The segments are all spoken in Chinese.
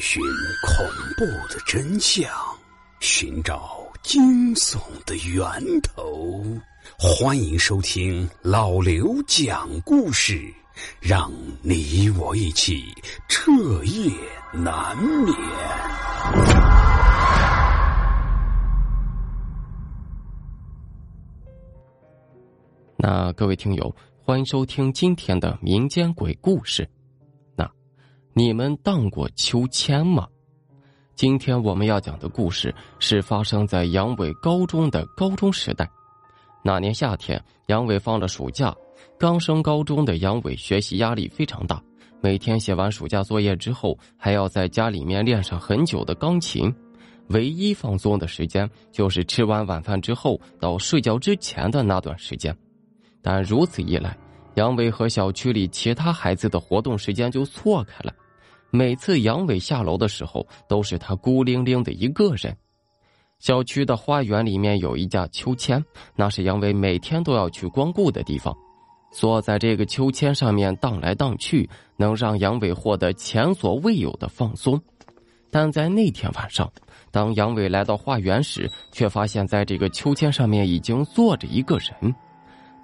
寻恐怖的真相，寻找惊悚的源头。欢迎收听老刘讲故事，让你我一起彻夜难眠。那各位听友，欢迎收听今天的民间鬼故事。你们荡过秋千吗？今天我们要讲的故事是发生在杨伟高中的高中时代。那年夏天，杨伟放了暑假，刚升高中的杨伟学习压力非常大，每天写完暑假作业之后，还要在家里面练上很久的钢琴。唯一放松的时间就是吃完晚饭之后到睡觉之前的那段时间，但如此一来，杨伟和小区里其他孩子的活动时间就错开了。每次杨伟下楼的时候，都是他孤零零的一个人。小区的花园里面有一架秋千，那是杨伟每天都要去光顾的地方。坐在这个秋千上面荡来荡去，能让杨伟获得前所未有的放松。但在那天晚上，当杨伟来到花园时，却发现在这个秋千上面已经坐着一个人。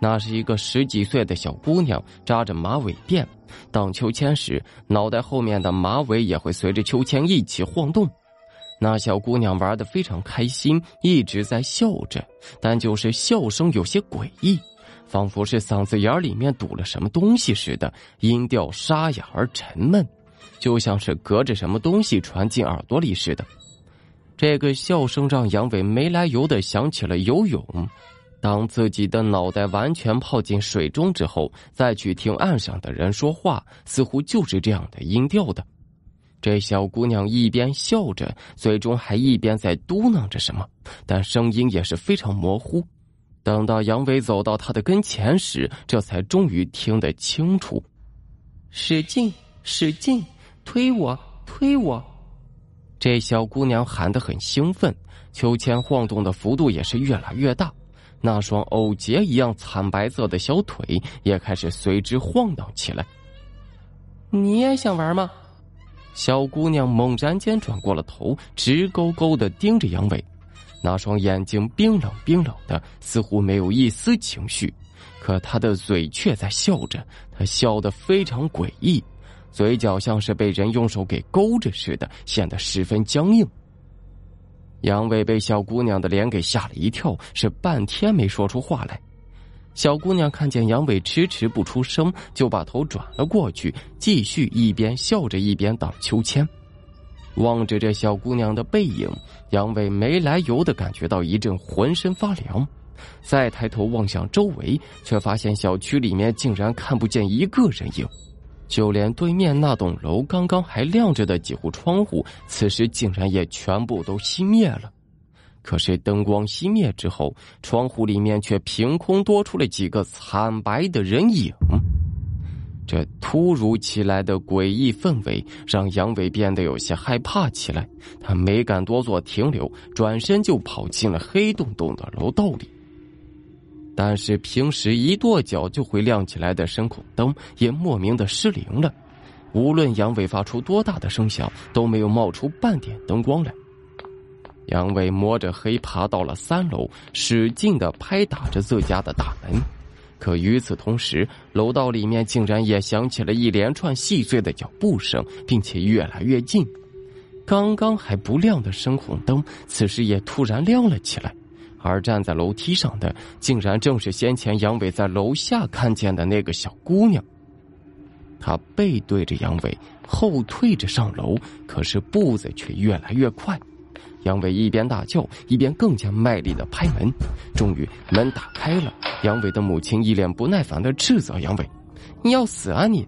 那是一个十几岁的小姑娘，扎着马尾辫，荡秋千时，脑袋后面的马尾也会随着秋千一起晃动。那小姑娘玩的非常开心，一直在笑着，但就是笑声有些诡异，仿佛是嗓子眼里面堵了什么东西似的，音调沙哑而沉闷，就像是隔着什么东西传进耳朵里似的。这个笑声让杨伟没来由的想起了游泳。当自己的脑袋完全泡进水中之后，再去听岸上的人说话，似乎就是这样的音调的。这小姑娘一边笑着，嘴中还一边在嘟囔着什么，但声音也是非常模糊。等到杨伟走到她的跟前时，这才终于听得清楚：“使劲，使劲，推我，推我！”这小姑娘喊得很兴奋，秋千晃动的幅度也是越来越大。那双藕节一样惨白色的小腿也开始随之晃荡起来。你也想玩吗？小姑娘猛然间转过了头，直勾勾的盯着杨伟，那双眼睛冰冷冰冷的，似乎没有一丝情绪，可她的嘴却在笑着，她笑得非常诡异，嘴角像是被人用手给勾着似的，显得十分僵硬。杨伟被小姑娘的脸给吓了一跳，是半天没说出话来。小姑娘看见杨伟迟迟不出声，就把头转了过去，继续一边笑着一边荡秋千。望着这小姑娘的背影，杨伟没来由的感觉到一阵浑身发凉。再抬头望向周围，却发现小区里面竟然看不见一个人影。就连对面那栋楼刚刚还亮着的几户窗户，此时竟然也全部都熄灭了。可是灯光熄灭之后，窗户里面却凭空多出了几个惨白的人影。这突如其来的诡异氛围让杨伟变得有些害怕起来，他没敢多做停留，转身就跑进了黑洞洞的楼道里。但是平时一跺脚就会亮起来的声控灯也莫名的失灵了，无论杨伟发出多大的声响，都没有冒出半点灯光来。杨伟摸着黑爬到了三楼，使劲的拍打着自家的大门，可与此同时，楼道里面竟然也响起了一连串细碎的脚步声，并且越来越近。刚刚还不亮的声控灯，此时也突然亮了起来。而站在楼梯上的，竟然正是先前杨伟在楼下看见的那个小姑娘。她背对着杨伟，后退着上楼，可是步子却越来越快。杨伟一边大叫，一边更加卖力的拍门。终于，门打开了。杨伟的母亲一脸不耐烦的斥责杨伟：“你要死啊你！”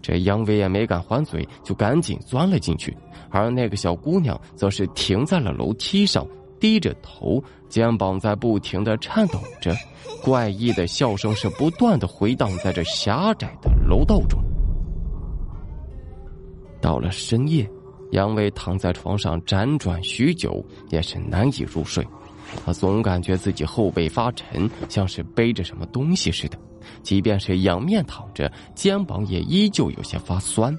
这杨伟也没敢还嘴，就赶紧钻了进去。而那个小姑娘则是停在了楼梯上。低着头，肩膀在不停的颤抖着，怪异的笑声是不断的回荡在这狭窄的楼道中。到了深夜，杨伟躺在床上辗转许久，也是难以入睡。他总感觉自己后背发沉，像是背着什么东西似的。即便是仰面躺着，肩膀也依旧有些发酸。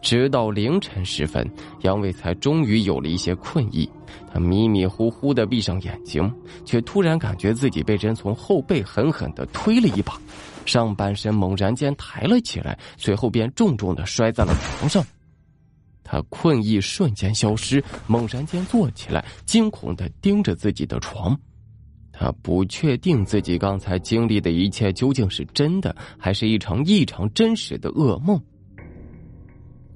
直到凌晨时分，杨伟才终于有了一些困意。他迷迷糊糊的闭上眼睛，却突然感觉自己被人从后背狠狠的推了一把，上半身猛然间抬了起来，随后便重重的摔在了床上。他困意瞬间消失，猛然间坐起来，惊恐的盯着自己的床。他不确定自己刚才经历的一切究竟是真的，还是一场异常真实的噩梦。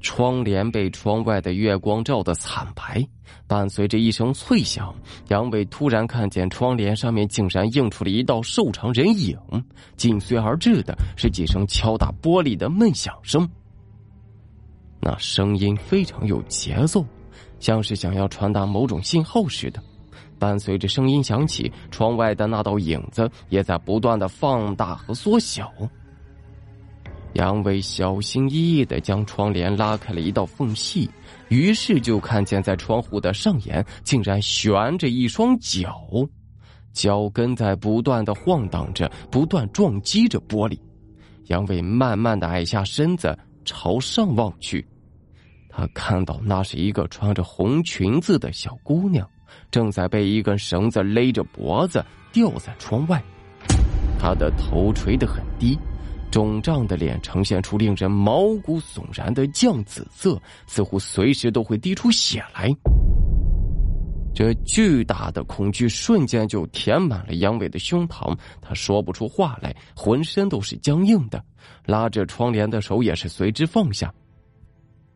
窗帘被窗外的月光照得惨白，伴随着一声脆响，杨伟突然看见窗帘上面竟然映出了一道瘦长人影，紧随而至的是几声敲打玻璃的闷响声。那声音非常有节奏，像是想要传达某种信号似的。伴随着声音响起，窗外的那道影子也在不断的放大和缩小。杨伟小心翼翼的将窗帘拉开了一道缝隙，于是就看见在窗户的上沿竟然悬着一双脚，脚跟在不断的晃荡着，不断撞击着玻璃。杨伟慢慢的矮下身子，朝上望去，他看到那是一个穿着红裙子的小姑娘，正在被一根绳子勒着脖子吊在窗外，她的头垂得很低。肿胀的脸呈现出令人毛骨悚然的酱紫色，似乎随时都会滴出血来。这巨大的恐惧瞬间就填满了杨伟的胸膛，他说不出话来，浑身都是僵硬的，拉着窗帘的手也是随之放下。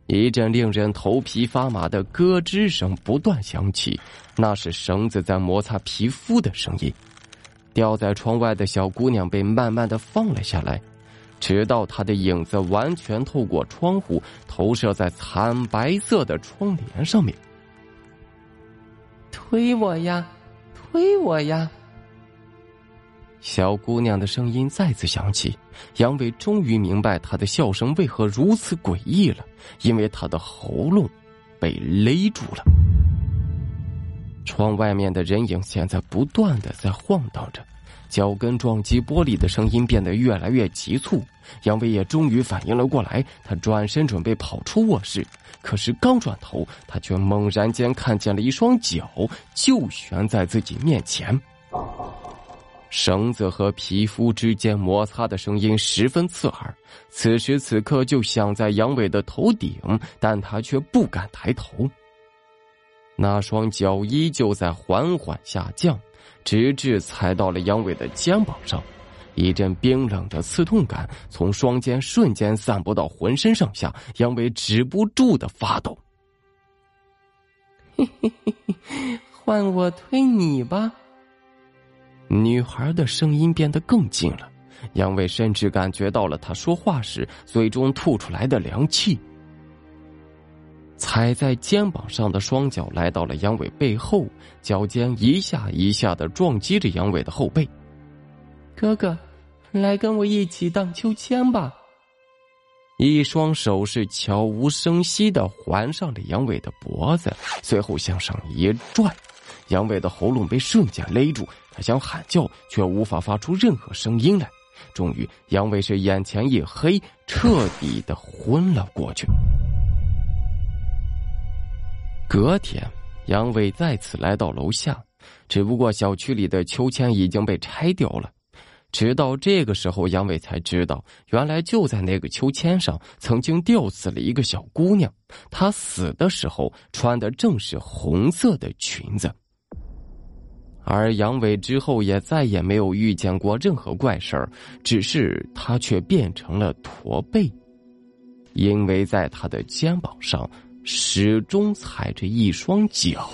一阵令人头皮发麻的咯吱声不断响起，那是绳子在摩擦皮肤的声音。吊在窗外的小姑娘被慢慢的放了下来。直到他的影子完全透过窗户投射在惨白色的窗帘上面。推我呀，推我呀！小姑娘的声音再次响起。杨伟终于明白她的笑声为何如此诡异了，因为她的喉咙被勒住了。窗外面的人影现在不断的在晃荡着。脚跟撞击玻璃的声音变得越来越急促，杨伟也终于反应了过来。他转身准备跑出卧室，可是刚转头，他却猛然间看见了一双脚就悬在自己面前。绳子和皮肤之间摩擦的声音十分刺耳，此时此刻就响在杨伟的头顶，但他却不敢抬头。那双脚依旧在缓缓下降。直至踩到了杨伟的肩膀上，一阵冰冷的刺痛感从双肩瞬间散播到浑身上下，杨伟止不住的发抖。嘿嘿嘿嘿，换我推你吧。女孩的声音变得更近了，杨伟甚至感觉到了她说话时嘴中吐出来的凉气。踩在肩膀上的双脚来到了杨伟背后，脚尖一下一下的撞击着杨伟的后背。哥哥，来跟我一起荡秋千吧。一双手是悄无声息的环上了杨伟的脖子，随后向上一拽，杨伟的喉咙被瞬间勒住，他想喊叫却无法发出任何声音来。终于，杨伟是眼前一黑，彻底的昏了过去。隔天，杨伟再次来到楼下，只不过小区里的秋千已经被拆掉了。直到这个时候，杨伟才知道，原来就在那个秋千上曾经吊死了一个小姑娘，她死的时候穿的正是红色的裙子。而杨伟之后也再也没有遇见过任何怪事儿，只是他却变成了驼背，因为在他的肩膀上。始终踩着一双脚。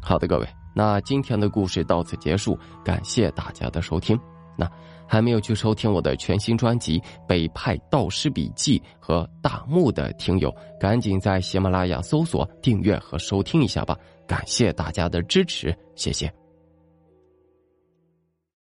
好的，各位，那今天的故事到此结束，感谢大家的收听。那还没有去收听我的全新专辑《北派道士笔记》和《大木》的听友，赶紧在喜马拉雅搜索订阅和收听一下吧。感谢大家的支持，谢谢。